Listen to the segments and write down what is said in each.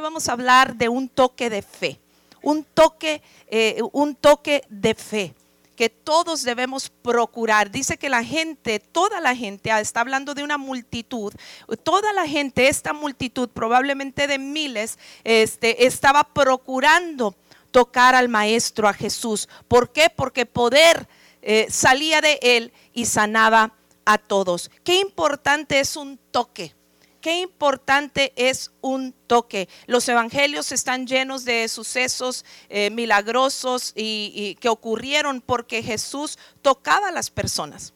Vamos a hablar de un toque de fe, un toque, eh, un toque de fe que todos debemos procurar. Dice que la gente, toda la gente, ah, está hablando de una multitud, toda la gente, esta multitud, probablemente de miles, este, estaba procurando tocar al Maestro, a Jesús. ¿Por qué? Porque poder eh, salía de él y sanaba a todos. Qué importante es un toque. Qué importante es un toque. Los evangelios están llenos de sucesos eh, milagrosos y que ocurrieron porque Jesús tocaba a las personas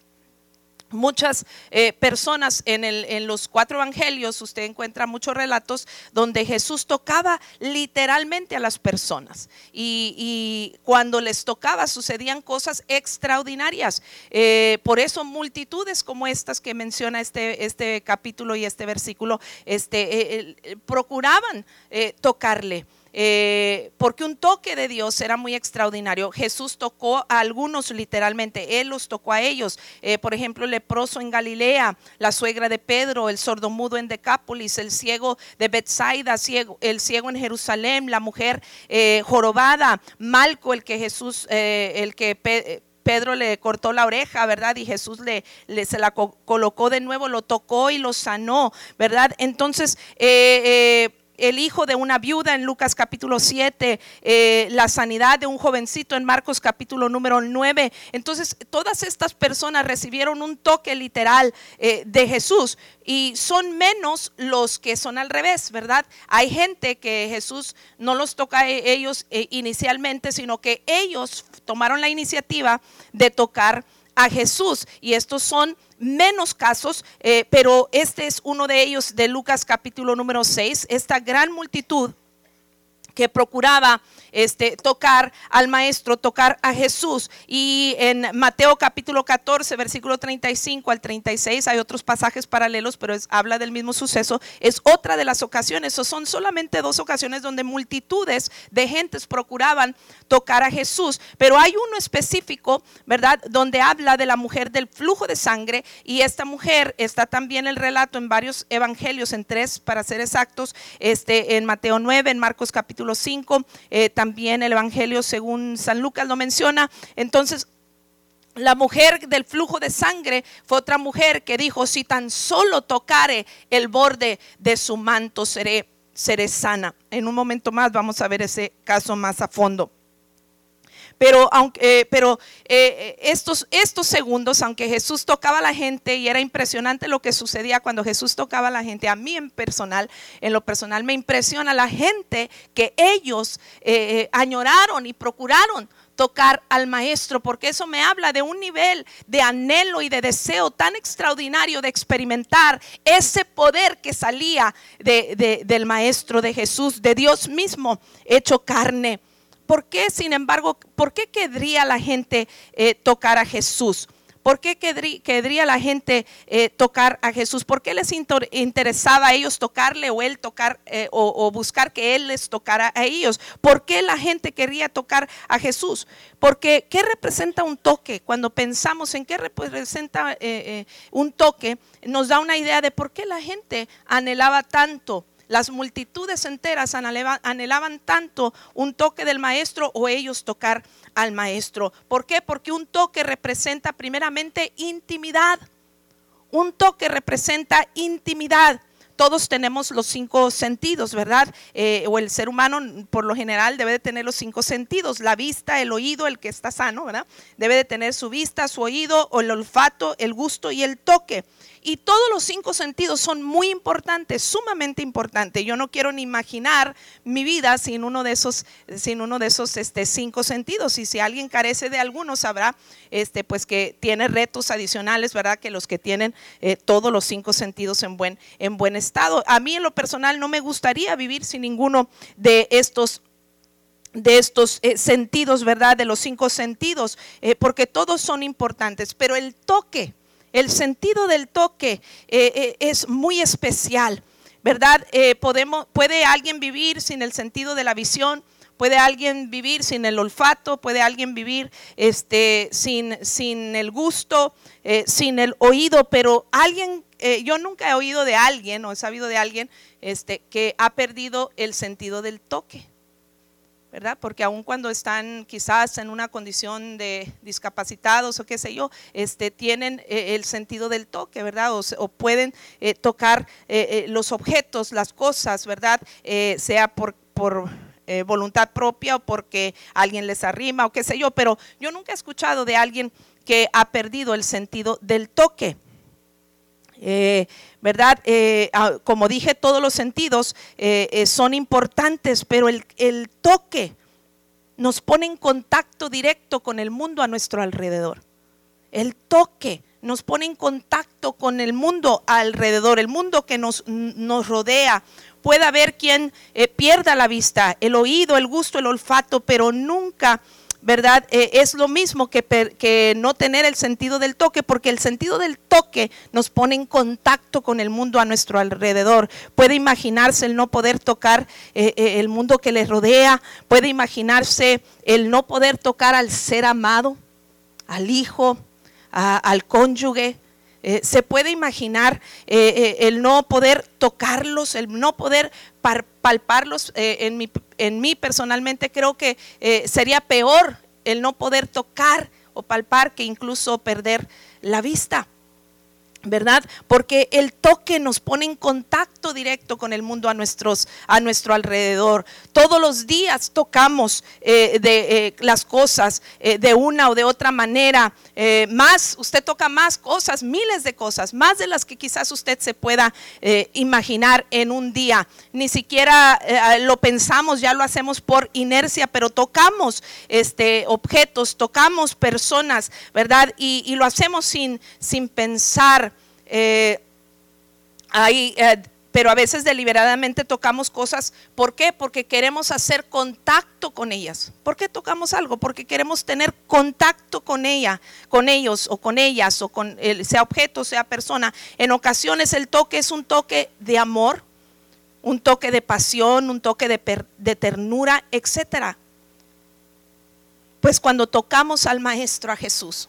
muchas eh, personas en, el, en, los cuatro evangelios, usted encuentra muchos relatos donde Jesús tocaba literalmente a las personas. Y, cuando les tocaba sucedían cosas extraordinarias. Eh, por eso multitudes como estas que menciona este, este capítulo y este versículo, este, eh, procuraban tocarle. Eh, porque un toque de Dios era muy extraordinario. Jesús tocó a algunos literalmente, Él los tocó a ellos. Eh, por ejemplo, el leproso en Galilea, la suegra de Pedro, el sordomudo en Decápolis, el ciego de Bethsaida, el ciego en Jerusalén, la mujer eh, jorobada, Malco, el que Jesús, el que... Pedro le cortó la oreja, ¿verdad? Y Jesús le, se la colocó de nuevo, lo tocó y lo sanó, ¿verdad? Entonces, el hijo de una viuda en Lucas capítulo 7, eh, la sanidad de un jovencito en Marcos capítulo número 9. Entonces, todas estas personas recibieron un toque literal eh, de Jesús y son menos los que son al revés, ¿verdad? Hay gente que Jesús no los toca a ellos eh, inicialmente, sino que ellos tomaron la iniciativa de tocar a Jesús y estos son menos casos, eh, pero este es uno de ellos de Lucas capítulo número 6, esta gran multitud que procuraba este, tocar al maestro, tocar a Jesús. Y en Mateo capítulo 14, versículo 35 al 36, hay otros pasajes paralelos, pero habla del mismo suceso. Es otra de las ocasiones, o son solamente dos ocasiones donde multitudes de gentes procuraban tocar a Jesús. Pero hay uno específico, ¿verdad? Donde habla de la mujer del flujo de sangre. Y esta mujer está también el relato en varios evangelios, en tres para ser exactos, este, en Mateo 9, en Marcos capítulo 5, eh, también el Evangelio según San Lucas lo menciona. Entonces, la mujer del flujo de sangre fue otra mujer que dijo, si tan solo tocare el borde de su manto, seré, seré sana. En un momento más vamos a ver ese caso más a fondo. Pero, aunque, eh, pero eh, estos, segundos, aunque Jesús tocaba a la gente y era impresionante lo que sucedía cuando Jesús tocaba a la gente, a mí en personal, en lo personal me impresiona la gente que ellos eh, añoraron y procuraron tocar al maestro, porque eso me habla de un nivel de anhelo y de deseo tan extraordinario de experimentar ese poder que salía del maestro de Jesús, de Dios mismo hecho carne. ¿Por qué, sin embargo, por qué querría la gente eh, tocar a Jesús? ¿Por qué querría la gente eh, tocar a Jesús? ¿Por qué les interesaba a ellos tocarle o él tocar eh, o, buscar que él les tocara a ellos? ¿Por qué la gente quería tocar a Jesús? Porque ¿qué representa un toque? Cuando pensamos en qué representa un toque, nos da una idea de por qué la gente anhelaba tanto las multitudes enteras anhelaban tanto un toque del maestro o ellos tocar al maestro. ¿Por qué? Porque un toque representa primeramente intimidad. Un toque representa intimidad todos tenemos los cinco sentidos, ¿verdad? Eh, o el ser humano por lo general debe de tener los cinco sentidos, la vista, el oído, el que está sano, ¿verdad? Debe de tener su vista, su oído, o el olfato, el gusto y el toque. Y todos los cinco sentidos son muy importantes, sumamente importantes. Yo no quiero ni imaginar mi vida sin uno de esos, sin uno de esos este, cinco sentidos. Y si alguien carece de alguno, sabrá este, pues que tiene retos adicionales, ¿verdad? Que los que tienen eh, todos los cinco sentidos en buen, en buen estado. A mí en lo personal no me gustaría vivir sin ninguno de estos de estos eh, sentidos, ¿verdad? De los cinco sentidos, eh, porque todos son importantes, pero el toque, el sentido del toque eh, eh, es muy especial, ¿verdad? Eh, puede alguien vivir sin el sentido de la visión, Puede alguien vivir sin el olfato, puede alguien vivir este, sin, el gusto, sin el oído, pero alguien, yo nunca he oído de alguien o he sabido de alguien este, que ha perdido el sentido del toque. ¿Verdad? Porque aun cuando están quizás en una condición de discapacitados o qué sé yo, este, tienen eh, el sentido del toque, ¿verdad? O, pueden eh, tocar eh, los objetos, las cosas, ¿verdad? sea por, por voluntad propia o porque alguien les arrima o qué sé yo, pero yo nunca he escuchado de alguien que ha perdido el sentido del toque. ¿Verdad? Eh, ah, como dije, todos los sentidos eh, eh, son importantes, pero el, el toque nos pone en contacto directo con el mundo a nuestro alrededor. El toque nos pone en contacto con el mundo alrededor, el mundo que nos, nos rodea. Puede haber quien pierda la vista, el oído, el gusto, el olfato, pero nunca ¿verdad? Eh, es lo mismo que, no tener el sentido del toque, porque el sentido del toque nos pone en contacto con el mundo a nuestro alrededor. Puede imaginarse el no poder tocar eh, eh, el mundo que le rodea, puede imaginarse el no poder tocar al ser amado, al hijo, al cónyuge. se puede imaginar el no poder tocarlos, el no poder palparlos. en, mi, en mí personalmente creo que eh, sería peor el no poder tocar o palpar que incluso perder la vista. ¿Verdad? Porque el toque nos pone en contacto directo con el mundo a, nuestros, a nuestro alrededor. Todos los días tocamos eh, eh, las cosas eh, de una o de otra manera. más, usted toca más cosas, miles de cosas, más de las que quizás usted se pueda imaginar en un día. Ni siquiera lo pensamos, ya lo hacemos por inercia, pero tocamos este, objetos, tocamos personas, ¿verdad? Y, y lo hacemos sin, sin pensar. Eh, eh, pero a veces deliberadamente tocamos cosas. ¿Por qué? Porque queremos hacer contacto con ellas. ¿Por qué tocamos algo? Porque queremos tener contacto con ella, con ellos o con ellas o con sea objeto, sea persona. En ocasiones el toque es un toque de amor, un toque de pasión, un toque de, de ternura, etcétera. Pues cuando tocamos al Maestro, a Jesús,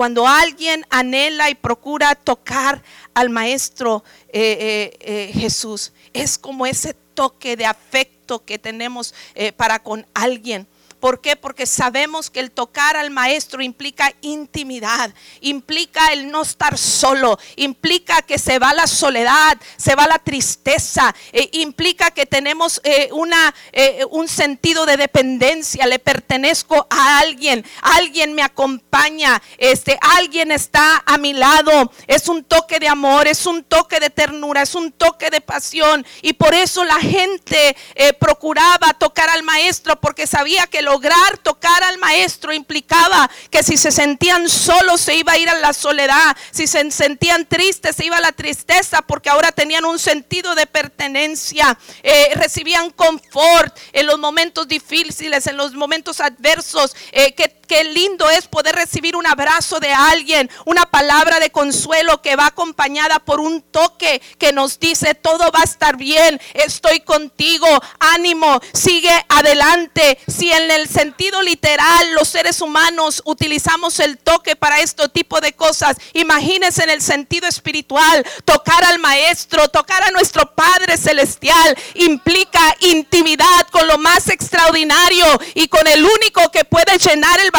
cuando alguien anhela y procura tocar al Maestro eh, eh, eh, Jesús, es como ese toque de afecto que tenemos para con alguien. ¿Por qué? Porque sabemos que el tocar al maestro implica intimidad, implica el no estar solo, implica que se va la soledad, se va la tristeza, eh, implica que tenemos eh, una, eh, un sentido de dependencia, le pertenezco a alguien, alguien me acompaña, este, alguien está a mi lado, es un toque de amor, es un toque de ternura, es un toque de pasión y por eso la gente procuraba tocar al maestro porque sabía que lo lograr tocar al maestro implicaba que si se sentían solos se iba a ir a la soledad, si se sentían tristes se iba a la tristeza porque ahora tenían un sentido de pertenencia, eh, recibían confort en los momentos difíciles, en los momentos adversos, eh, Qué lindo es poder recibir un abrazo de alguien, una palabra de consuelo que va acompañada por un toque que nos dice, todo va a estar bien, estoy contigo, ánimo, sigue adelante. Si en sentido literal los seres humanos utilizamos el toque para este tipo de cosas, imagínense en el sentido espiritual, tocar al Maestro, tocar a nuestro Padre Celestial, implica intimidad con lo más extraordinario y con el único que puede llenar el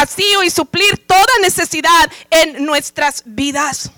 y suplir toda necesidad en nuestras vidas.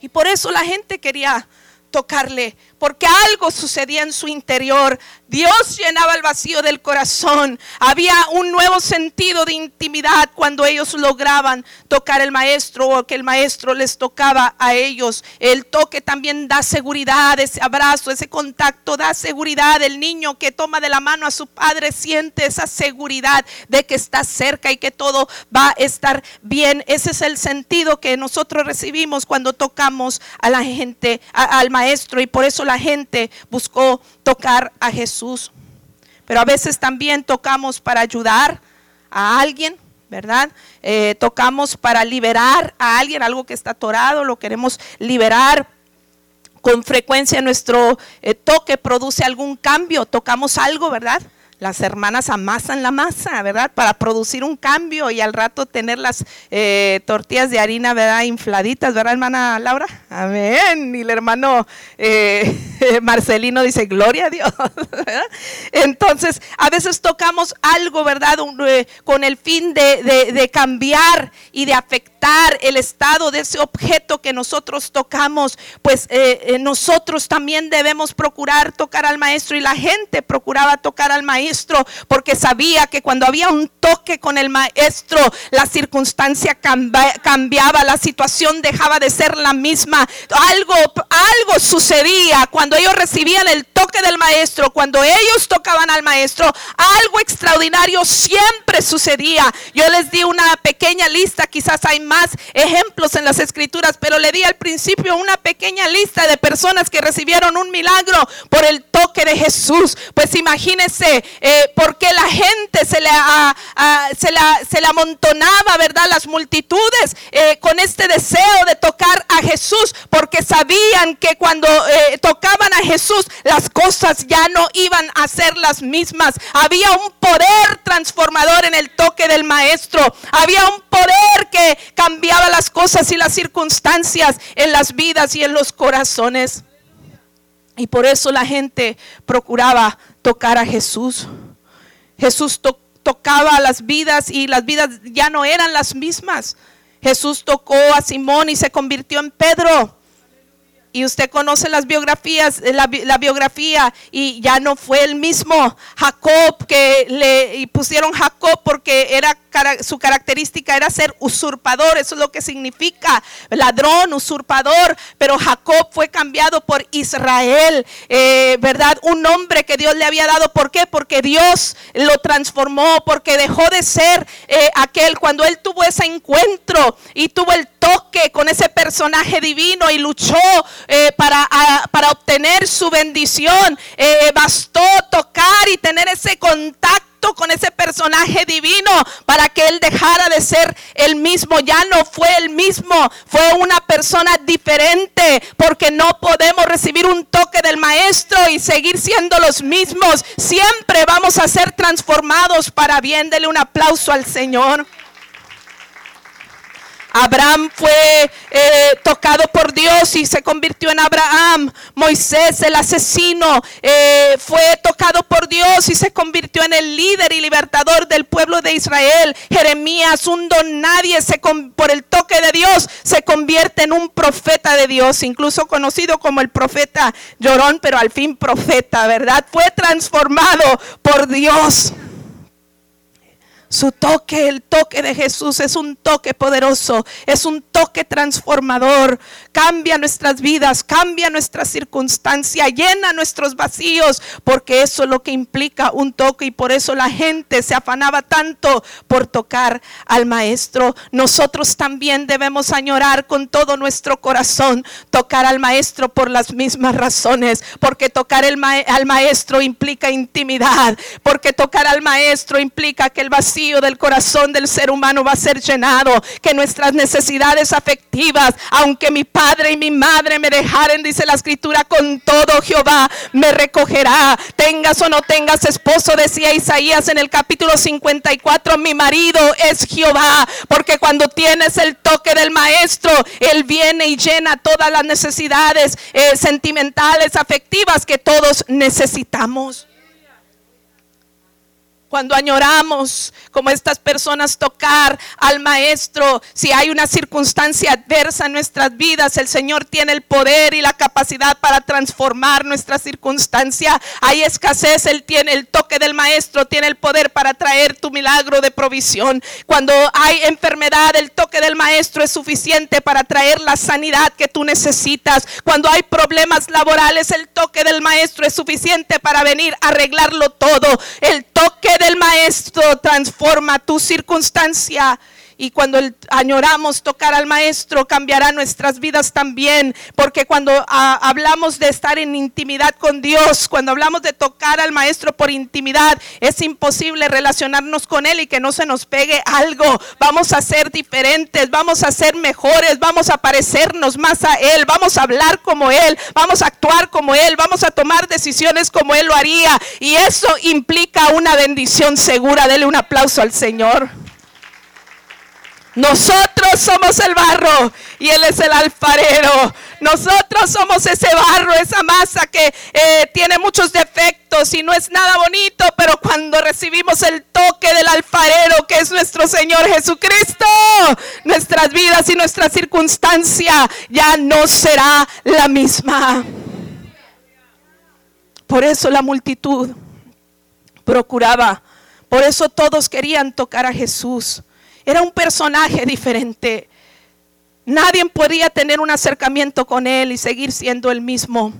Y por eso la gente quería tocarle, porque algo sucedía en su interior. Dios llenaba el vacío del corazón. Había un nuevo sentido de intimidad cuando ellos lograban tocar el maestro o que el maestro les tocaba a ellos. El toque también da seguridad, ese abrazo, ese contacto da seguridad. El niño que toma de la mano a su padre siente esa seguridad de que está cerca y que todo va a estar bien. Ese es el sentido que nosotros recibimos cuando tocamos a la gente, al maestro y por eso la gente buscó tocar a Jesús. Pero a veces también tocamos para ayudar a alguien, ¿verdad? Eh, tocamos para liberar a alguien, algo que está atorado, lo queremos liberar. Con frecuencia nuestro eh, toque produce algún cambio, tocamos algo, ¿verdad? Las hermanas amasan la masa, ¿verdad? Para producir un cambio y al rato tener las eh, tortillas de harina, ¿verdad? Infladitas, ¿verdad, hermana Laura? Amén. Y el hermano eh, Marcelino dice, gloria a Dios. Entonces, a veces tocamos algo, ¿verdad? Eh, con el fin de cambiar y de afectar el estado de ese objeto que nosotros tocamos, pues nosotros también debemos procurar tocar al maestro y la gente procuraba tocar al maestro porque sabía que cuando había un toque con el maestro, la circunstancia cambiaba, la situación dejaba de ser la misma. Algo, algo sucedía cuando ellos recibían el toque del maestro, cuando ellos tocaban al maestro, algo extraordinario siempre sucedía. Yo les di una pequeña lista, quizás hay más ejemplos en las escrituras, pero le di al principio una pequeña lista de personas que recibieron un milagro por el toque de Jesús. Pues imagínense, eh, porque la gente se le, se, la, se le amontonaba, ¿verdad? Las multitudes eh, con este deseo de tocar a Jesús, porque sabían que cuando eh, tocaban a Jesús, las cosas ya no iban a ser las mismas. Había un poder transformador en el toque del maestro. Había un poder que cambiaba las cosas y las circunstancias en las vidas y en los corazones. Y por eso la gente procuraba tocar a Jesús. Jesús tocaba las vidas y las vidas ya no eran las mismas. Jesús tocó a Simón y se convirtió en Pedro. Y usted conoce las biografías, la, la, biografía, y ya no fue el mismo Jacob que le pusieron Jacob porque era su característica era ser usurpador, eso es lo que significa ladrón, usurpador, pero Jacob fue cambiado por Israel, eh, ¿verdad? Un nombre que Dios le había dado, ¿por qué? Porque Dios lo transformó, porque dejó de ser eh, aquel cuando él tuvo ese encuentro y tuvo el toque con ese personaje divino y luchó eh, para, para obtener su bendición, bastó tocar y tener ese contacto con ese personaje divino para que él dejara de ser el mismo. Ya no fue el mismo, fue una persona diferente porque no podemos recibir un toque del maestro y seguir siendo los mismos. Siempre vamos a ser transformados para bien. Dele un aplauso al Señor. Abraham fue eh, tocado por Dios y se convirtió en Abraham. Moisés, el asesino, eh, fue tocado por Dios y se convirtió en el líder y libertador del pueblo de Israel. Jeremías, un don nadie, se por el toque de Dios, se convierte en un profeta de Dios, incluso conocido como el profeta llorón, pero al fin profeta, ¿verdad? Fue transformado por Dios. Su toque, el toque de Jesús es un toque poderoso, es un toque transformador. Cambia nuestras vidas, cambia nuestra circunstancia, llena nuestros vacíos, porque eso es lo que implica un toque y por eso la gente se afanaba tanto por tocar al Maestro. Nosotros también debemos añorar con todo nuestro corazón tocar al Maestro por las mismas razones, porque tocar al Maestro implica intimidad, porque tocar al Maestro implica que el vacío del corazón del ser humano va a ser llenado, que nuestras necesidades afectivas, aunque mi padre y mi madre me dejaren, dice la escritura, con todo Jehová me recogerá. Tengas o no tengas esposo, decía Isaías en el capítulo 54, mi marido es Jehová, porque cuando tienes el toque del maestro, él viene y llena todas las necesidades eh, sentimentales, afectivas que todos necesitamos cuando añoramos como estas personas tocar al maestro, si hay una circunstancia adversa en nuestras vidas, el Señor tiene el poder y la capacidad para transformar nuestra circunstancia. Hay escasez, Él tiene el toque del maestro, tiene el poder para traer tu milagro de provisión. Cuando hay enfermedad, el toque del maestro es suficiente para traer la sanidad que tú necesitas. Cuando hay problemas laborales, el toque del maestro es suficiente para venir a arreglarlo todo. El toque el maestro transforma tu circunstancia Y cuando añoramos tocar al Maestro, cambiará nuestras vidas también. Porque cuando ah, hablamos de estar en intimidad con Dios, cuando hablamos de tocar al Maestro por intimidad, es imposible relacionarnos con Él y que no se nos pegue algo. Vamos a ser diferentes, vamos a ser mejores, vamos a parecernos más a Él, vamos a hablar como Él, vamos a actuar como Él, vamos a tomar decisiones como Él lo haría. Y eso implica una bendición segura. Dele un aplauso al Señor. Nosotros somos el barro y Él es el alfarero. Nosotros somos ese barro, esa masa que eh, tiene muchos defectos y no es nada bonito, pero cuando recibimos el toque del alfarero que es nuestro Señor Jesucristo, nuestras vidas y nuestra circunstancia ya no será la misma. Por eso la multitud procuraba, por eso todos querían tocar a Jesús era un personaje diferente. Nadie podía tener un acercamiento con él y seguir siendo el mismo.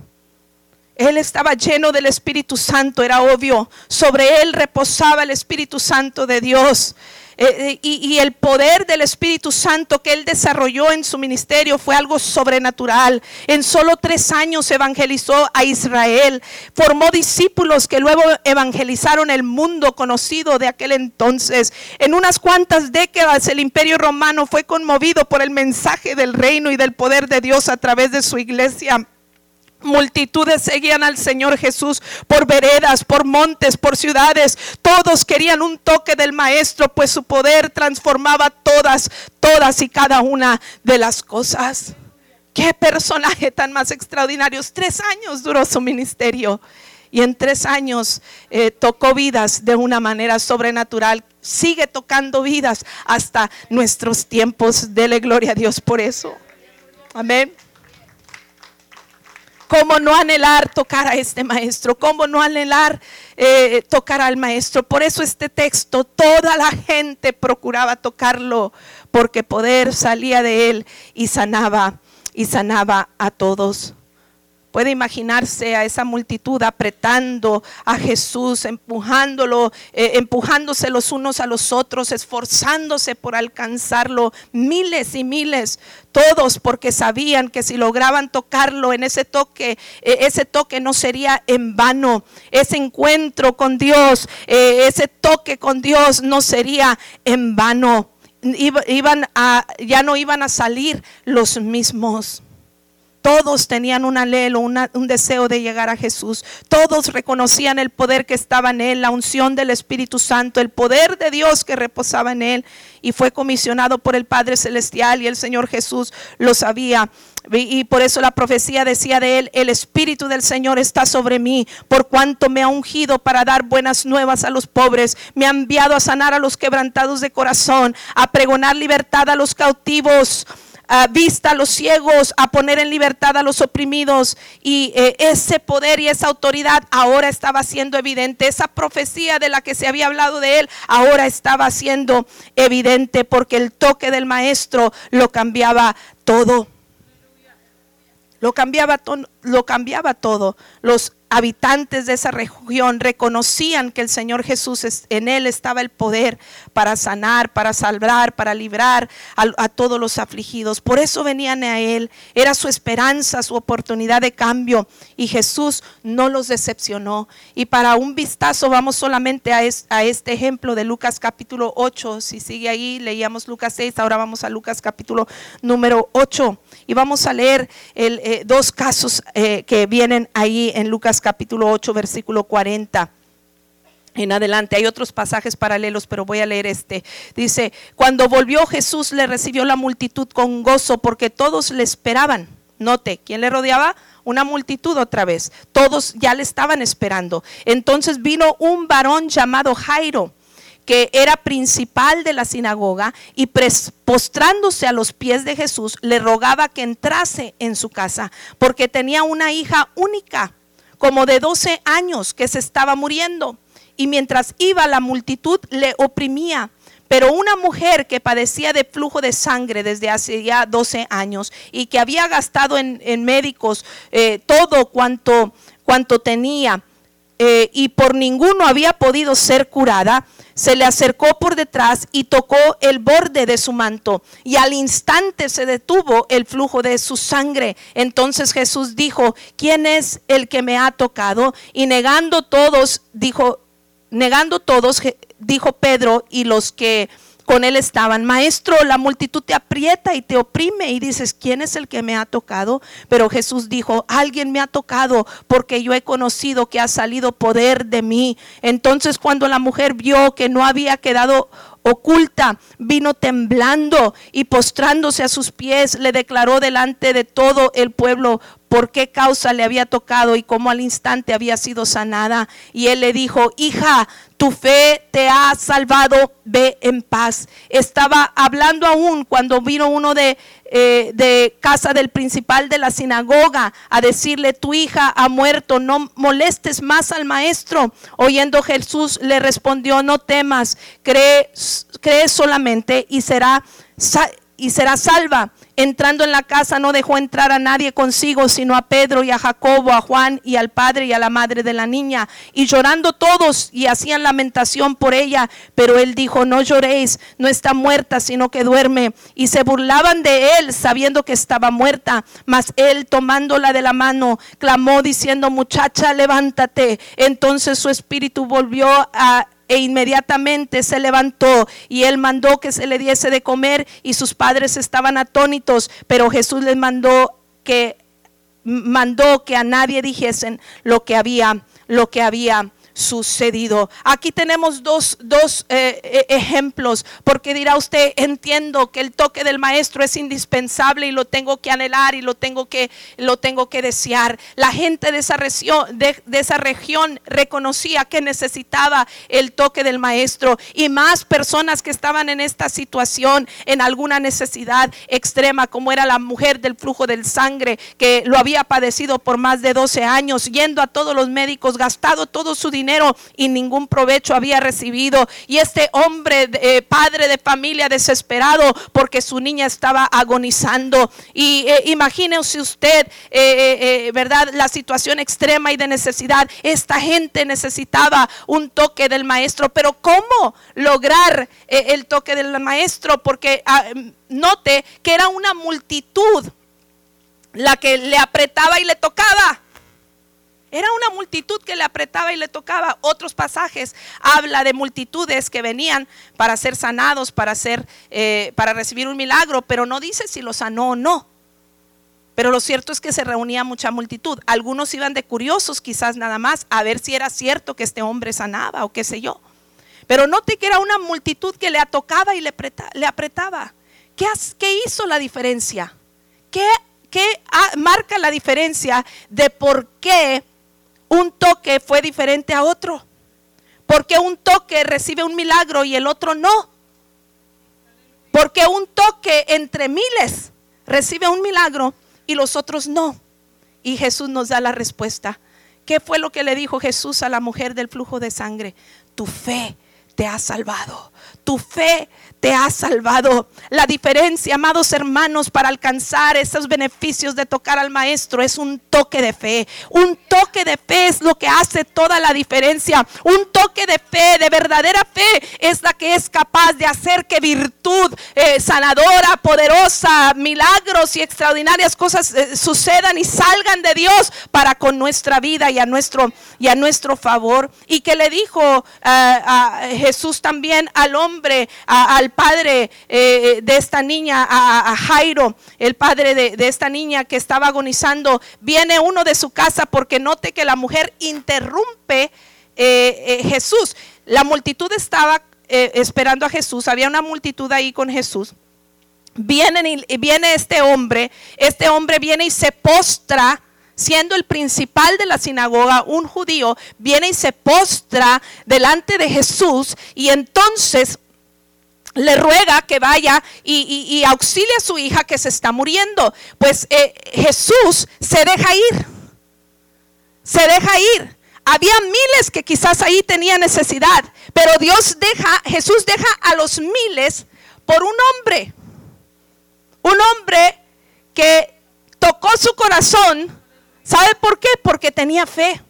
Él estaba lleno del Espíritu Santo, era obvio. Sobre él reposaba el Espíritu Santo de Dios. Eh, eh, y, el poder del Espíritu Santo que él desarrolló en su ministerio fue algo sobrenatural. En solo tres años evangelizó a Israel, formó discípulos que luego evangelizaron el mundo conocido de aquel entonces. En unas cuantas décadas el imperio romano fue conmovido por el mensaje del reino y del poder de Dios a través de su iglesia. Multitudes seguían al Señor Jesús por veredas, por montes, por ciudades. Todos querían un toque del Maestro, pues su poder transformaba todas, todas y cada una de las cosas. Qué personaje tan más extraordinario. Tres años duró su ministerio y en tres años eh, tocó vidas de una manera sobrenatural. Sigue tocando vidas hasta nuestros tiempos. Dele gloria a Dios por eso. Amén. ¿Cómo no anhelar tocar a este maestro? ¿Cómo no anhelar eh, tocar al maestro? Por eso este texto, toda la gente procuraba tocarlo, porque poder salía de él y sanaba, y sanaba a todos. Puede imaginarse a esa multitud apretando a Jesús, empujándolo, eh, empujándose los unos a los otros, esforzándose por alcanzarlo. Miles y miles, todos porque sabían que si lograban tocarlo en ese toque, eh, ese toque no sería en vano. Ese encuentro con Dios, eh, ese toque con Dios no sería en vano. Iban ya no iban a salir los mismos. Todos tenían un anhelo, un deseo de llegar a Jesús. Todos reconocían el poder que estaba en Él, la unción del Espíritu Santo, el poder de Dios que reposaba en Él. Y fue comisionado por el Padre Celestial y el Señor Jesús lo sabía. Y por eso la profecía decía de él, el Espíritu del Señor está sobre mí, por cuanto me ha ungido para dar buenas nuevas a los pobres, me ha enviado a sanar a los quebrantados de corazón, a pregonar libertad a los cautivos a vista a los ciegos, a poner en libertad a los oprimidos. Y eh, ese poder y esa autoridad ahora estaba siendo evidente. Esa profecía de la que se había hablado de él ahora estaba siendo evidente porque el toque del maestro lo cambiaba todo. Lo cambiaba, lo cambiaba todo. Los habitantes de esa región reconocían que el Señor Jesús en él estaba el poder para sanar, para salvar, para librar a, todos los afligidos. Por eso venían a él, era su esperanza, su oportunidad de cambio y Jesús no los decepcionó. Y para un vistazo vamos solamente a, a este ejemplo de Lucas capítulo 8. Si sigue ahí, leíamos Lucas 6, ahora vamos a Lucas capítulo número 8 y vamos a leer eh, dos casos eh, que vienen ahí en Lucas capítulo 8, versículo 40 en adelante. Hay otros pasajes paralelos, pero voy a leer este. Dice, cuando volvió Jesús le recibió la multitud con gozo porque todos le esperaban. Note, ¿quién le rodeaba? Una multitud otra vez. Todos ya le estaban esperando. Entonces vino un varón llamado Jairo que era principal de la sinagoga, y postrándose a los pies de Jesús, le rogaba que entrase en su casa, porque tenía una hija única, como de 12 años, que se estaba muriendo. Y mientras iba la multitud le oprimía. Pero una mujer que padecía de flujo de sangre desde hace ya 12 años y que había gastado en, médicos eh, todo cuanto, cuanto tenía, eh, y por ninguno había podido ser curada, se le acercó por detrás y tocó el borde de su manto. Y al instante se detuvo el flujo de su sangre. Entonces Jesús dijo, ¿quién es el que me ha tocado? Y negando todos, dijo, negando todos, dijo Pedro y los que con él estaban, maestro, la multitud te aprieta y te oprime y dices, ¿quién es el que me ha tocado? Pero Jesús dijo, alguien me ha tocado porque yo he conocido que ha salido poder de mí. Entonces cuando la mujer vio que no había quedado oculta, vino temblando y postrándose a sus pies, le declaró delante de todo el pueblo por qué causa le había tocado y cómo al instante había sido sanada. Y él le dijo, hija, tu fe te ha salvado, ve en paz. Estaba hablando aún cuando vino uno de, eh, de casa del principal de la sinagoga a decirle, tu hija ha muerto, no molestes más al maestro. Oyendo Jesús le respondió, no temas, cree, cree solamente y será, y será salva. Entrando en la casa no dejó entrar a nadie consigo, sino a Pedro y a Jacobo, a Juan y al padre y a la madre de la niña. Y llorando todos y hacían lamentación por ella. Pero él dijo, no lloréis, no está muerta, sino que duerme. Y se burlaban de él, sabiendo que estaba muerta. Mas él, tomándola de la mano, clamó diciendo, muchacha, levántate. Entonces su espíritu volvió a e inmediatamente se levantó y él mandó que se le diese de comer y sus padres estaban atónitos, pero Jesús les mandó que mandó que a nadie dijesen lo que había lo que había sucedido. Aquí tenemos dos, eh, eh, ejemplos, porque dirá usted, entiendo que el toque del maestro es indispensable y lo tengo que anhelar y lo tengo que, lo tengo que desear. La gente de esa, región, de, esa región reconocía que necesitaba el toque del maestro y más personas que estaban en esta situación, en alguna necesidad extrema, como era la mujer del flujo del sangre, que lo había padecido por más de 12 años, yendo a todos los médicos, gastado todo su dinero y ningún provecho había recibido. Y este hombre, eh, padre de familia, desesperado porque su niña estaba agonizando. Y eh, imagínese usted, eh, ¿verdad? La situación extrema y de necesidad. Esta gente necesitaba un toque del maestro. Pero ¿cómo lograr el toque del maestro? Porque ah, note que era una multitud la que le apretaba y le tocaba. Era una multitud que le apretaba y le tocaba. Otros pasajes habla de multitudes que venían para ser sanados, para, ser, eh, para recibir un milagro, pero no dice si lo sanó o no. Pero lo cierto es que se reunía mucha multitud. Algunos iban de curiosos quizás nada más a ver si era cierto que este hombre sanaba o qué sé yo. Pero note que era una multitud que le tocaba y le, apretaba. ¿Qué, ¿Qué, hizo la diferencia? ¿Qué, qué marca la diferencia de por qué un toque fue diferente a otro. Porque un toque recibe un milagro y el otro no. Porque un toque entre miles recibe un milagro y los otros no. Y Jesús nos da la respuesta. ¿Qué fue lo que le dijo Jesús a la mujer del flujo de sangre? Tu fe te ha salvado. Tu fe te ha salvado. La diferencia, amados hermanos, para alcanzar esos beneficios de tocar al maestro es un toque de fe. Un toque de fe es lo que hace toda la diferencia. Un toque de fe, de verdadera fe, es la que es capaz de hacer que virtud eh, sanadora, poderosa, milagros y extraordinarias cosas eh, sucedan y salgan de Dios para con nuestra vida y a nuestro, y a nuestro favor. Y que le dijo eh, a Jesús también al hombre, al padre eh, de esta niña, a, Jairo, el padre de, esta niña que estaba agonizando, viene uno de su casa porque note que la mujer interrumpe eh, eh, Jesús. La multitud estaba esperando a Jesús, había una multitud ahí con Jesús. Viene, viene este hombre, este hombre viene y se postra siendo el principal de la sinagoga, un judío, viene y se postra delante de Jesús y entonces le ruega que vaya y, auxilie a su hija que se está muriendo. Pues eh, Jesús se deja ir. Se deja ir. Había miles que quizás ahí tenían necesidad, pero Dios deja, Jesús deja a los miles por un hombre. Un hombre que tocó su corazón. ¿Sabe por qué? Porque tenía fe.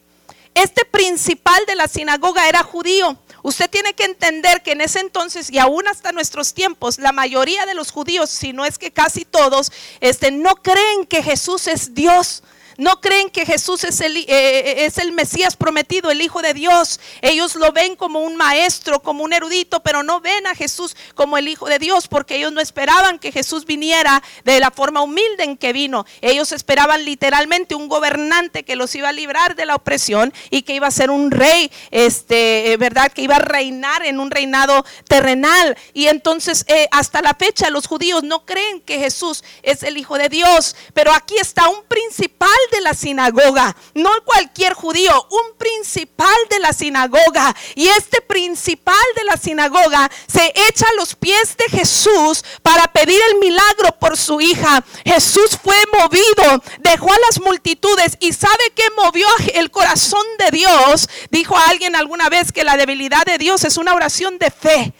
Este principal de la sinagoga era judío. Usted tiene que entender que en ese entonces y aún hasta nuestros tiempos, la mayoría de los judíos, si no es que casi todos, este, no creen que Jesús es Dios. No creen que Jesús es el, eh, eh, es el Mesías prometido, el Hijo de Dios. Ellos lo ven como un maestro, como un erudito, pero no ven a Jesús como el Hijo de Dios, porque ellos no esperaban que Jesús viniera de la forma humilde en que vino. Ellos esperaban literalmente un gobernante que los iba a librar de la opresión y que iba a ser un rey, este, eh, ¿verdad? Que iba a reinar en un reinado terrenal. Y entonces, hasta la fecha, los judíos no creen que Jesús es el Hijo de Dios. Pero aquí está un principal de la sinagoga, no cualquier judío, un principal de la sinagoga. Y este principal de la sinagoga se echa a los pies de Jesús para pedir el milagro por su hija. Jesús fue movido, dejó a las multitudes y sabe que movió el corazón de Dios. Dijo a alguien alguna vez que la debilidad de Dios es una oración de fe.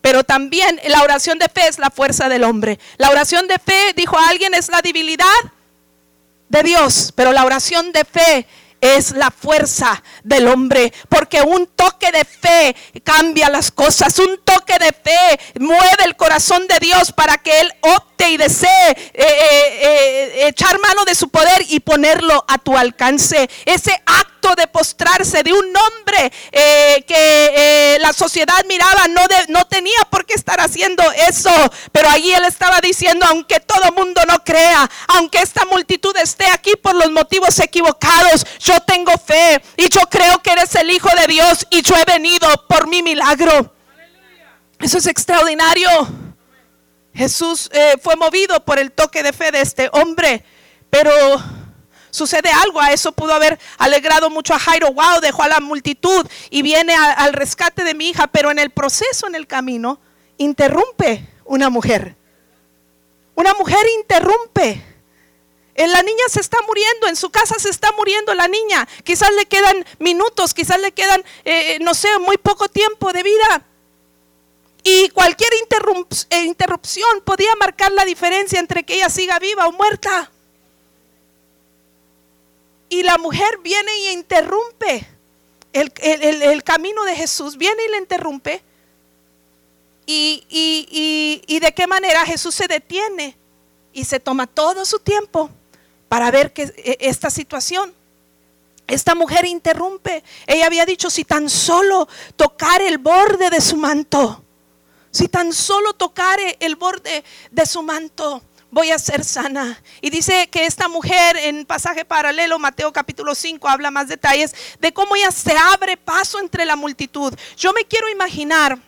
Pero también la oración de fe es la fuerza del hombre. La oración de fe, dijo a alguien, es la debilidad de Dios, pero la oración de fe es la fuerza del hombre, porque un toque de fe cambia las cosas, un toque de fe mueve el corazón de Dios para que Él opte y desee eh, eh, eh, echar mano de su poder y ponerlo a tu alcance. Ese acto de postrarse de un hombre que la sociedad miraba no, no tenía por qué estar haciendo eso, pero allí Él estaba diciendo, aunque todo mundo no crea, aunque esta multitud esté aquí por los motivos equivocados, yo tengo fe y yo creo que eres el Hijo de Dios y yo he venido por mi milagro. Eso es extraordinario. Jesús eh, fue movido por el toque de fe de este hombre, pero sucede algo, a eso pudo haber alegrado mucho a Jairo, wow, dejó a la multitud y viene al rescate de mi hija, pero en el proceso, en el camino, interrumpe una mujer. Una mujer interrumpe. La niña se está muriendo, en su casa se está muriendo la niña. Quizás le quedan minutos, quizás le quedan, eh, eh, no sé, muy poco tiempo de vida. Y cualquier eh, interrupción podía marcar la diferencia entre que ella siga viva o muerta. Y la mujer viene y interrumpe el, camino de Jesús, viene y le interrumpe. y, y de qué manera Jesús se detiene y se toma todo su tiempo para ver que e, esta situación. Esta mujer interrumpe. Ella había dicho, si tan solo tocar el borde de su manto, si tan solo tocare el borde de su manto, voy a ser sana. Y dice que esta mujer en pasaje paralelo, Mateo capítulo 5, habla más detalles de cómo ella se abre paso entre la multitud. Yo me quiero imaginar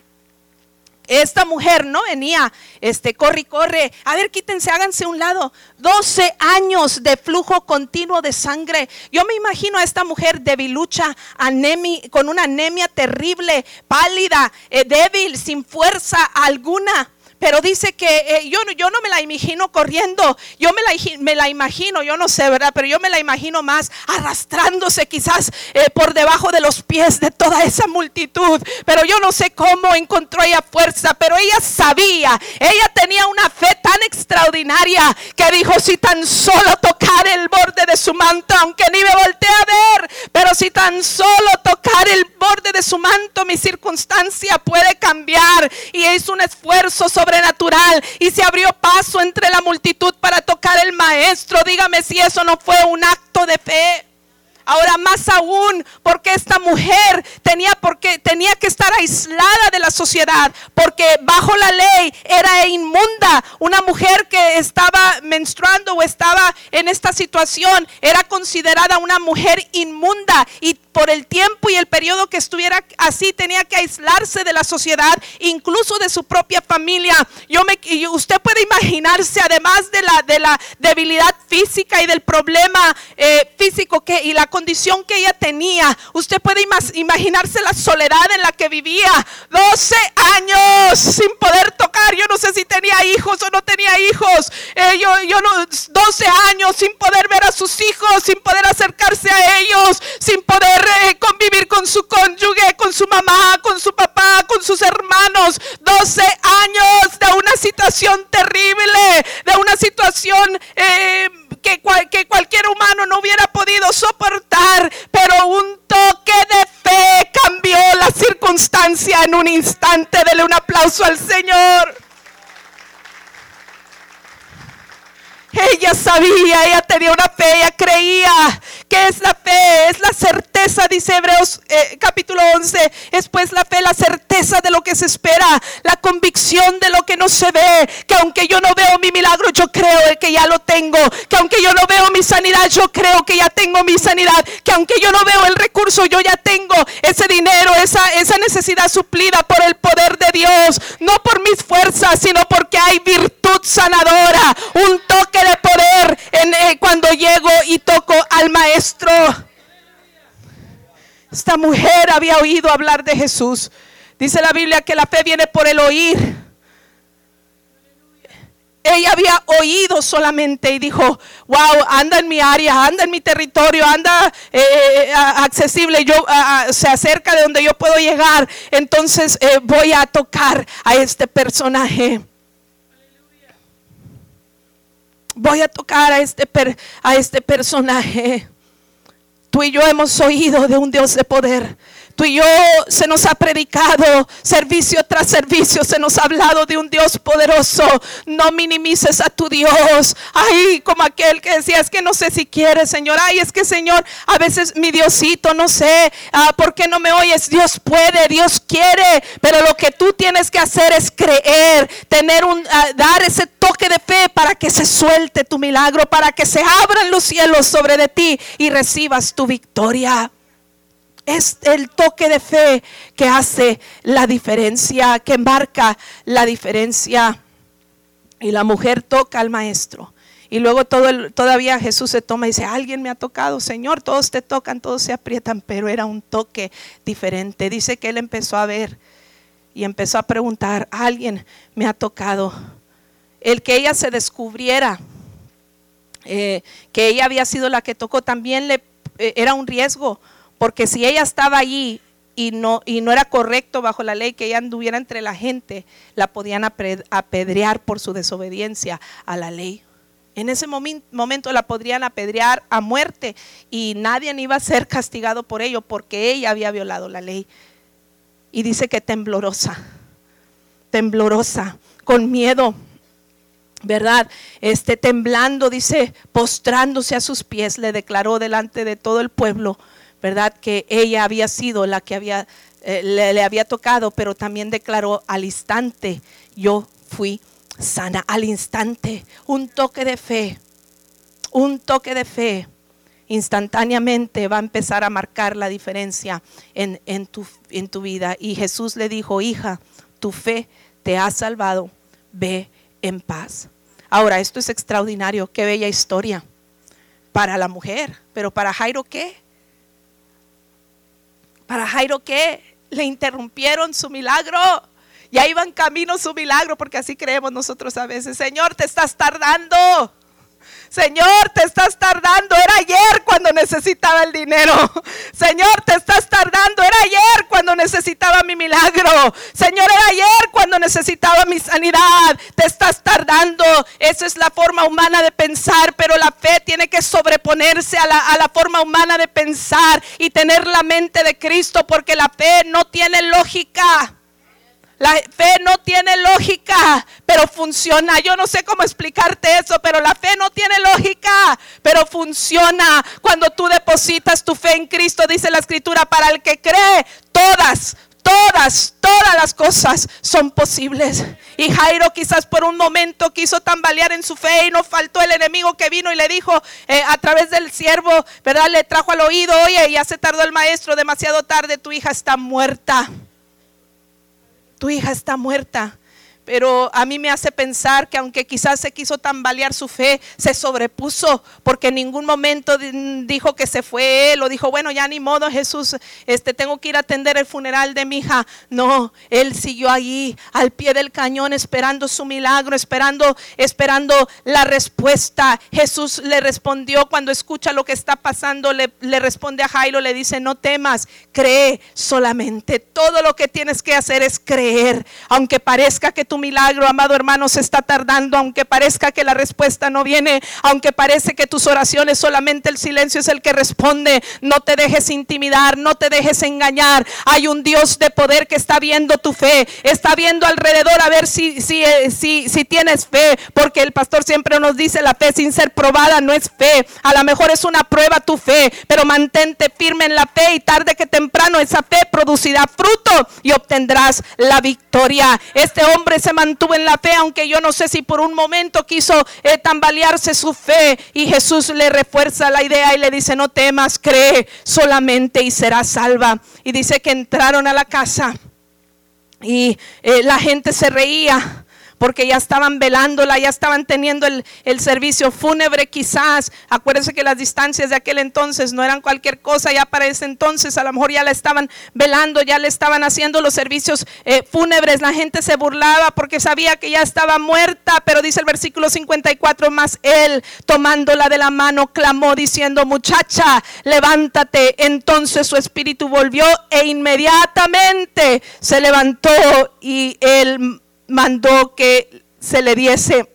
esta mujer no venía, este, corre corre. A ver, quítense, háganse un lado. 12 años de flujo continuo de sangre. Yo me imagino a esta mujer debilucha, anemia, con una anemia terrible, pálida, eh, débil, sin fuerza alguna. Pero dice que eh, yo, yo no me la imagino corriendo, yo me la, me la imagino, yo no sé, ¿verdad? Pero yo me la imagino más arrastrándose quizás eh, por debajo de los pies de toda esa multitud. Pero yo no sé cómo encontró ella fuerza, pero ella sabía, ella tenía una fe tan extraordinaria que dijo, si tan solo tocar el borde de su manto, aunque ni me volteé a ver, pero si tan solo tocar el borde de su manto, mi circunstancia puede cambiar. Y hizo un esfuerzo sobre y se abrió paso entre la multitud para tocar el maestro. Dígame si eso no fue un acto de fe. Ahora más aún, porque esta mujer tenía, porque tenía que estar aislada de la sociedad, porque bajo la ley era inmunda. Una mujer que estaba menstruando o estaba en esta situación era considerada una mujer inmunda y por el tiempo y el periodo que estuviera así tenía que aislarse de la sociedad, incluso de su propia familia. Yo me, usted puede imaginarse, además de la, de la debilidad física y del problema eh, físico que, y la condición que ella tenía, usted puede imaginarse la soledad en la que vivía. 12 años sin poder tocar. Yo no sé si tenía hijos o no tenía hijos. Eh, yo, yo no, 12 años sin poder ver a sus hijos, sin poder acercarse a ellos, sin poder convivir con su cónyuge, con su mamá, con su papá, con sus hermanos. 12 años de una situación terrible, de una situación... Eh, que, que cualquier humano no hubiera podido soportar, pero un toque de fe cambió la circunstancia en un instante. Dele un aplauso al Señor. Ella sabía, ella tenía una fe, ella creía. que es la fe? Es la certeza, dice Hebreos eh, capítulo 11. Es pues la fe, la certeza de lo que se espera, la convicción de lo que no se ve. Que aunque yo no veo mi milagro, yo creo que ya lo tengo. Que aunque yo no veo mi sanidad, yo creo que ya tengo mi sanidad. Que aunque yo no veo el recurso, yo ya tengo ese dinero, esa, esa necesidad suplida por el poder de Dios. No por mis fuerzas, sino porque hay virtud sanadora. Un toque de poder eh, cuando llego y toco al maestro. Esta mujer había oído hablar de Jesús. Dice la Biblia que la fe viene por el oír. Ella había oído solamente y dijo, wow, anda en mi área, anda en mi territorio, anda eh, eh, accesible, yo se acerca de donde yo puedo llegar. Entonces voy a tocar a este personaje voy a tocar a este, a este personaje. Tú y yo hemos oído de un Dios de poder. Tú y yo se nos ha predicado servicio tras servicio, se nos ha hablado de un Dios poderoso. No minimices a tu Dios. Ay, como aquel que decía, es que no sé si quieres, Señor. Ay, es que Señor, a veces mi Diosito, no sé, ah, ¿por qué no me oyes? Dios puede, Dios quiere, pero lo que tú tienes que hacer es creer, tener un, ah, dar ese toque de fe para que se suelte tu milagro, para que se abran los cielos sobre de ti y recibas tu victoria. Es el toque de fe que hace la diferencia, que marca la diferencia. Y la mujer toca al maestro. Y luego todo todavía Jesús se toma y dice, alguien me ha tocado, Señor, todos te tocan, todos se aprietan, pero era un toque diferente. Dice que él empezó a ver y empezó a preguntar, alguien me ha tocado. El que ella se descubriera eh, que ella había sido la que tocó también le, eh, era un riesgo porque si ella estaba allí y no, y no era correcto bajo la ley que ella anduviera entre la gente, la podían apedrear por su desobediencia a la ley. En ese momento la podrían apedrear a muerte y nadie iba a ser castigado por ello porque ella había violado la ley. Y dice que temblorosa, temblorosa, con miedo, ¿verdad? Este temblando, dice, postrándose a sus pies, le declaró delante de todo el pueblo ¿verdad? Que ella había sido la que había, eh, le, había tocado, pero también declaró al instante, yo fui sana, al instante, un toque de fe, un toque de fe instantáneamente va a empezar a marcar la diferencia en, en, tu, en tu vida. Y Jesús le dijo, hija, tu fe te ha salvado, ve en paz. Ahora, esto es extraordinario, qué bella historia para la mujer, pero para Jairo, ¿qué? Para Jairo, ¿qué? Le interrumpieron su milagro. Ya iban camino su milagro, porque así creemos nosotros a veces. Señor, te estás tardando. Señor, te estás tardando. Era ayer cuando necesitaba el dinero. Señor, te estás tardando. Era ayer cuando necesitaba mi milagro. Señor, era ayer cuando necesitaba mi sanidad. Te estás tardando. Esa es la forma humana de pensar, pero la fe tiene que sobreponerse a la, a la forma humana de pensar y tener la mente de Cristo, porque la fe no tiene lógica. La fe no tiene lógica, pero funciona. Yo no sé cómo explicarte eso, pero la fe no tiene lógica, pero funciona. Cuando tú depositas tu fe en Cristo, dice la escritura, para el que cree, todas, todas, todas las cosas son posibles. Y Jairo quizás por un momento quiso tambalear en su fe y no faltó el enemigo que vino y le dijo eh, a través del siervo, ¿verdad? Le trajo al oído, oye, ya se tardó el maestro, demasiado tarde, tu hija está muerta tu hija está muerta pero a mí me hace pensar que aunque quizás se quiso tambalear su fe, se sobrepuso, porque en ningún momento dijo que se fue él o dijo, bueno, ya ni modo, Jesús, este, tengo que ir a atender el funeral de mi hija. No, él siguió allí al pie del cañón esperando su milagro, esperando, esperando la respuesta. Jesús le respondió cuando escucha lo que está pasando, le, le responde a Jairo, le dice, no temas, cree solamente. Todo lo que tienes que hacer es creer, aunque parezca que tu milagro, amado hermano, se está tardando, aunque parezca que la respuesta no viene, aunque parece que tus oraciones solamente el silencio es el que responde. No te dejes intimidar, no te dejes engañar. Hay un Dios de poder que está viendo tu fe, está viendo alrededor a ver si, si, eh, si, si tienes fe, porque el pastor siempre nos dice la fe sin ser probada no es fe. A lo mejor es una prueba tu fe, pero mantente firme en la fe y tarde que temprano esa fe producirá fruto y obtendrás la victoria. Este hombre se mantuvo en la fe, aunque yo no sé si por un momento quiso eh, tambalearse su fe y Jesús le refuerza la idea y le dice, no temas, cree solamente y serás salva. Y dice que entraron a la casa y eh, la gente se reía porque ya estaban velándola, ya estaban teniendo el, servicio fúnebre quizás. Acuérdense que las distancias de aquel entonces no eran cualquier cosa, ya para ese entonces a lo mejor ya la estaban velando, ya le estaban haciendo los servicios eh, fúnebres. La gente se burlaba porque sabía que ya estaba muerta, pero dice el versículo 54, más él tomándola de la mano clamó diciendo, muchacha, levántate. Entonces su espíritu volvió e inmediatamente se levantó y él mandó que se le diese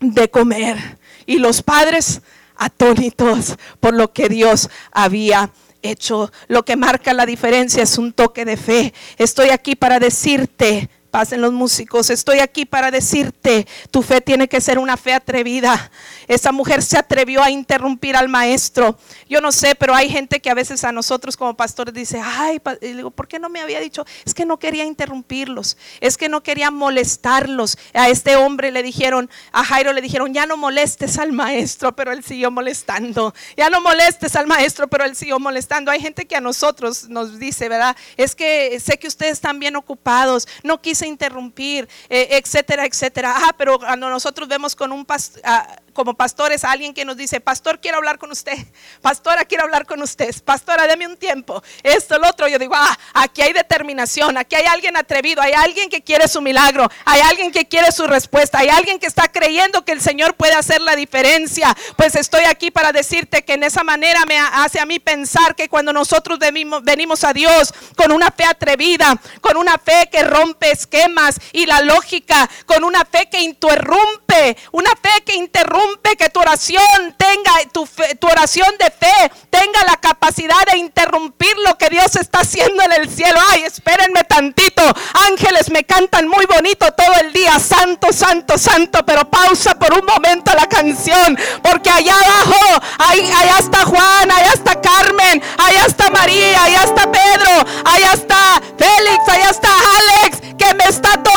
de comer. Y los padres atónitos por lo que Dios había hecho. Lo que marca la diferencia es un toque de fe. Estoy aquí para decirte Pasen los músicos. Estoy aquí para decirte, tu fe tiene que ser una fe atrevida. Esa mujer se atrevió a interrumpir al maestro. Yo no sé, pero hay gente que a veces a nosotros como pastores dice, ay, digo, ¿por qué no me había dicho? Es que no quería interrumpirlos, es que no quería molestarlos. A este hombre le dijeron, a Jairo le dijeron, ya no molestes al maestro, pero él siguió molestando. Ya no molestes al maestro, pero él siguió molestando. Hay gente que a nosotros nos dice, ¿verdad? Es que sé que ustedes están bien ocupados, no quise interrumpir, eh, etcétera, etcétera. Ah, pero cuando nosotros vemos con un pastor, ah, como pastores a alguien que nos dice, pastor, quiero hablar con usted, pastora, quiero hablar con usted, pastora, deme un tiempo, esto, lo otro, yo digo, ah, aquí hay determinación, aquí hay alguien atrevido, hay alguien que quiere su milagro, hay alguien que quiere su respuesta, hay alguien que está creyendo que el Señor puede hacer la diferencia. Pues estoy aquí para decirte que en esa manera me hace a mí pensar que cuando nosotros venimos a Dios con una fe atrevida, con una fe que rompe esquemas y la lógica, con una fe que interrumpe, una fe que interrumpe que tu oración tenga, tu, tu oración de fe tenga la capacidad de interrumpir lo que Dios está haciendo en el cielo. Ay, espérenme tantito. Ángeles me cantan muy bonito todo el día. Santo, santo, santo. Pero pausa por un momento la canción. Porque allá abajo, ahí, allá está Juan, allá está Carmen, allá está María, allá está Pedro, allá está Félix, allá está Alex, que me está tocando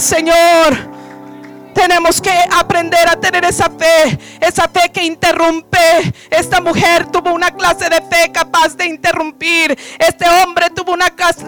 Señor. Tenemos que aprender a tener esa fe, esa fe que interrumpe. Esta mujer tuvo una clase de fe capaz de interrumpir. Este hombre tuvo una clase,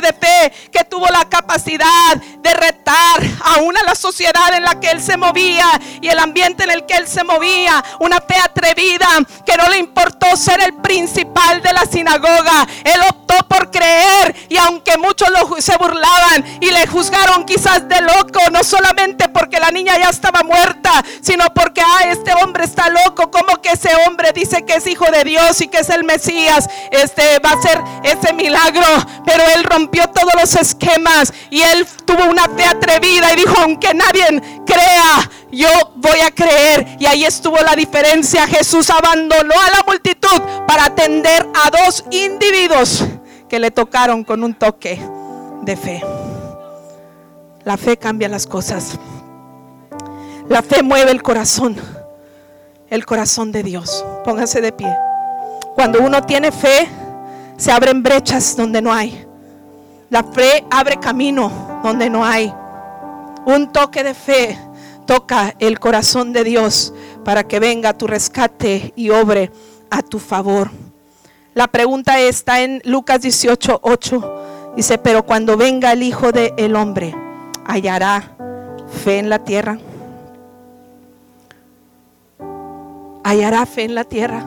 de fe que tuvo la capacidad de retar aún a la sociedad en la que él se movía y el ambiente en el que él se movía. Una fe atrevida que no le importó ser el principal de la sinagoga. Él optó por creer y aunque muchos lo, se burlaban y le juzgaron quizás de loco, no solamente porque la niña ya estaba muerta, sino porque, ah, este hombre está loco, como que ese hombre dice que es hijo de Dios y que es el Mesías, este va a ser ese milagro, pero él rompió todos los esquemas y él tuvo una fe atrevida y dijo, aunque nadie crea, yo voy a creer. Y ahí estuvo la diferencia. Jesús abandonó a la multitud para atender a dos individuos que le tocaron con un toque de fe. La fe cambia las cosas. La fe mueve el corazón. El corazón de Dios. Póngase de pie. Cuando uno tiene fe, se abren brechas donde no hay. La fe abre camino donde no hay. Un toque de fe toca el corazón de Dios para que venga tu rescate y obre a tu favor. La pregunta está en Lucas 18, 8. Dice, pero cuando venga el Hijo del el Hombre, hallará fe en la tierra. Hallará fe en la tierra.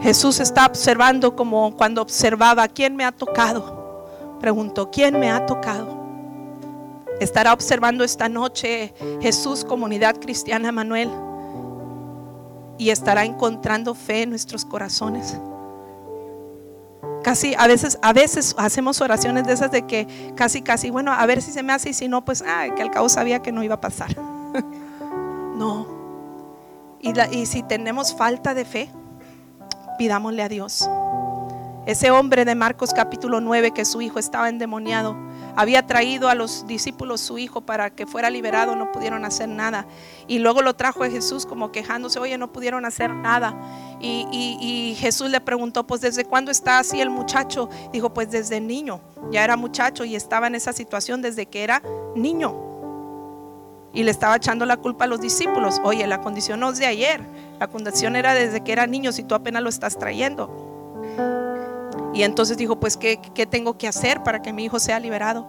Jesús está observando como cuando observaba, ¿quién me ha tocado? Preguntó, ¿quién me ha tocado? Estará observando esta noche Jesús, comunidad cristiana Manuel, y estará encontrando fe en nuestros corazones. Casi a veces, a veces hacemos oraciones de esas de que casi, casi, bueno, a ver si se me hace y si no, pues, ah, que al cabo sabía que no iba a pasar. no. Y, y si tenemos falta de fe, pidámosle a Dios. Ese hombre de Marcos capítulo 9 que su hijo estaba endemoniado había traído a los discípulos su hijo para que fuera liberado, no pudieron hacer nada. Y luego lo trajo a Jesús como quejándose, oye, no pudieron hacer nada. Y, Jesús le preguntó, pues ¿desde cuándo está así el muchacho? Dijo, pues desde niño, ya era muchacho y estaba en esa situación desde que era niño. Y le estaba echando la culpa a los discípulos. Oye, la condición no es de ayer, la condición era desde que era niño, si tú apenas lo estás trayendo. Y entonces dijo, pues, ¿qué, tengo que hacer para que mi hijo sea liberado?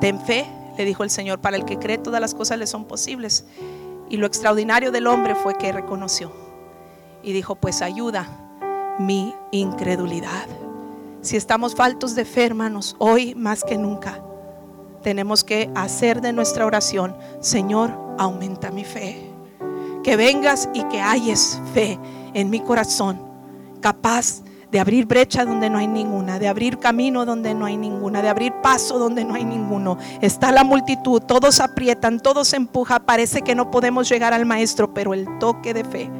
Ten fe, le dijo el Señor, para el que cree todas las cosas le son posibles. Y lo extraordinario del hombre fue que reconoció y dijo, pues ayuda mi incredulidad. Si estamos faltos de fe, hermanos, hoy más que nunca tenemos que hacer de nuestra oración, Señor, aumenta mi fe. Que vengas y que hayes fe en mi corazón, capaz de abrir brecha donde no hay ninguna, de abrir camino donde no hay ninguna, de abrir paso donde no hay ninguno. Está la multitud, todos aprietan, todos empujan, parece que no podemos llegar al maestro, pero el toque de fe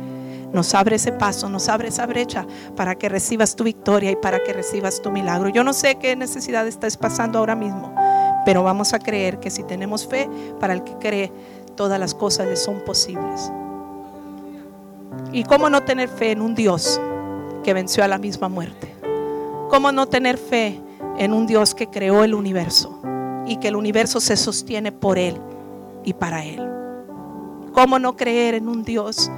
nos abre ese paso, nos abre esa brecha para que recibas tu victoria y para que recibas tu milagro. Yo no sé qué necesidad estás pasando ahora mismo, pero vamos a creer que si tenemos fe, para el que cree, todas las cosas le son posibles. ¿Y cómo no tener fe en un Dios que venció a la misma muerte. ¿Cómo no tener fe en un Dios que creó el universo y que el universo se sostiene por Él y para Él? ¿Cómo no creer en un Dios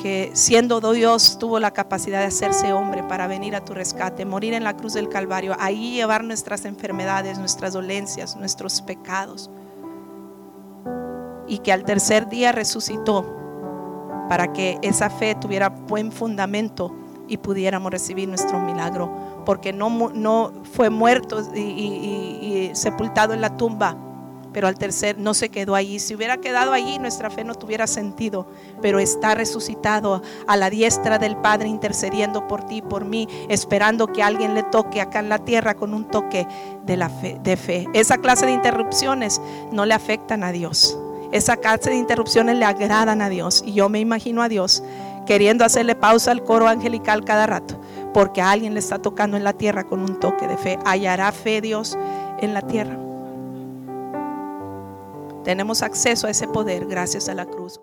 que siendo Dios tuvo la capacidad de hacerse hombre para venir a tu rescate, morir en la cruz del Calvario, ahí llevar nuestras enfermedades, nuestras dolencias, nuestros pecados? Y que al tercer día resucitó para que esa fe tuviera buen fundamento y pudiéramos recibir nuestro milagro, porque no, no fue muerto y, sepultado en la tumba, pero al tercer no se quedó allí. Si hubiera quedado allí, nuestra fe no tuviera sentido, pero está resucitado a la diestra del Padre, intercediendo por ti por mí, esperando que alguien le toque acá en la tierra con un toque de, la fe, de fe. Esa clase de interrupciones no le afectan a Dios. Esa clase de interrupciones le agradan a Dios. Y yo me imagino a Dios queriendo hacerle pausa al coro angelical cada rato, porque a alguien le está tocando en la tierra con un toque de fe. Hallará fe Dios en la tierra. Tenemos acceso a ese poder gracias a la cruz.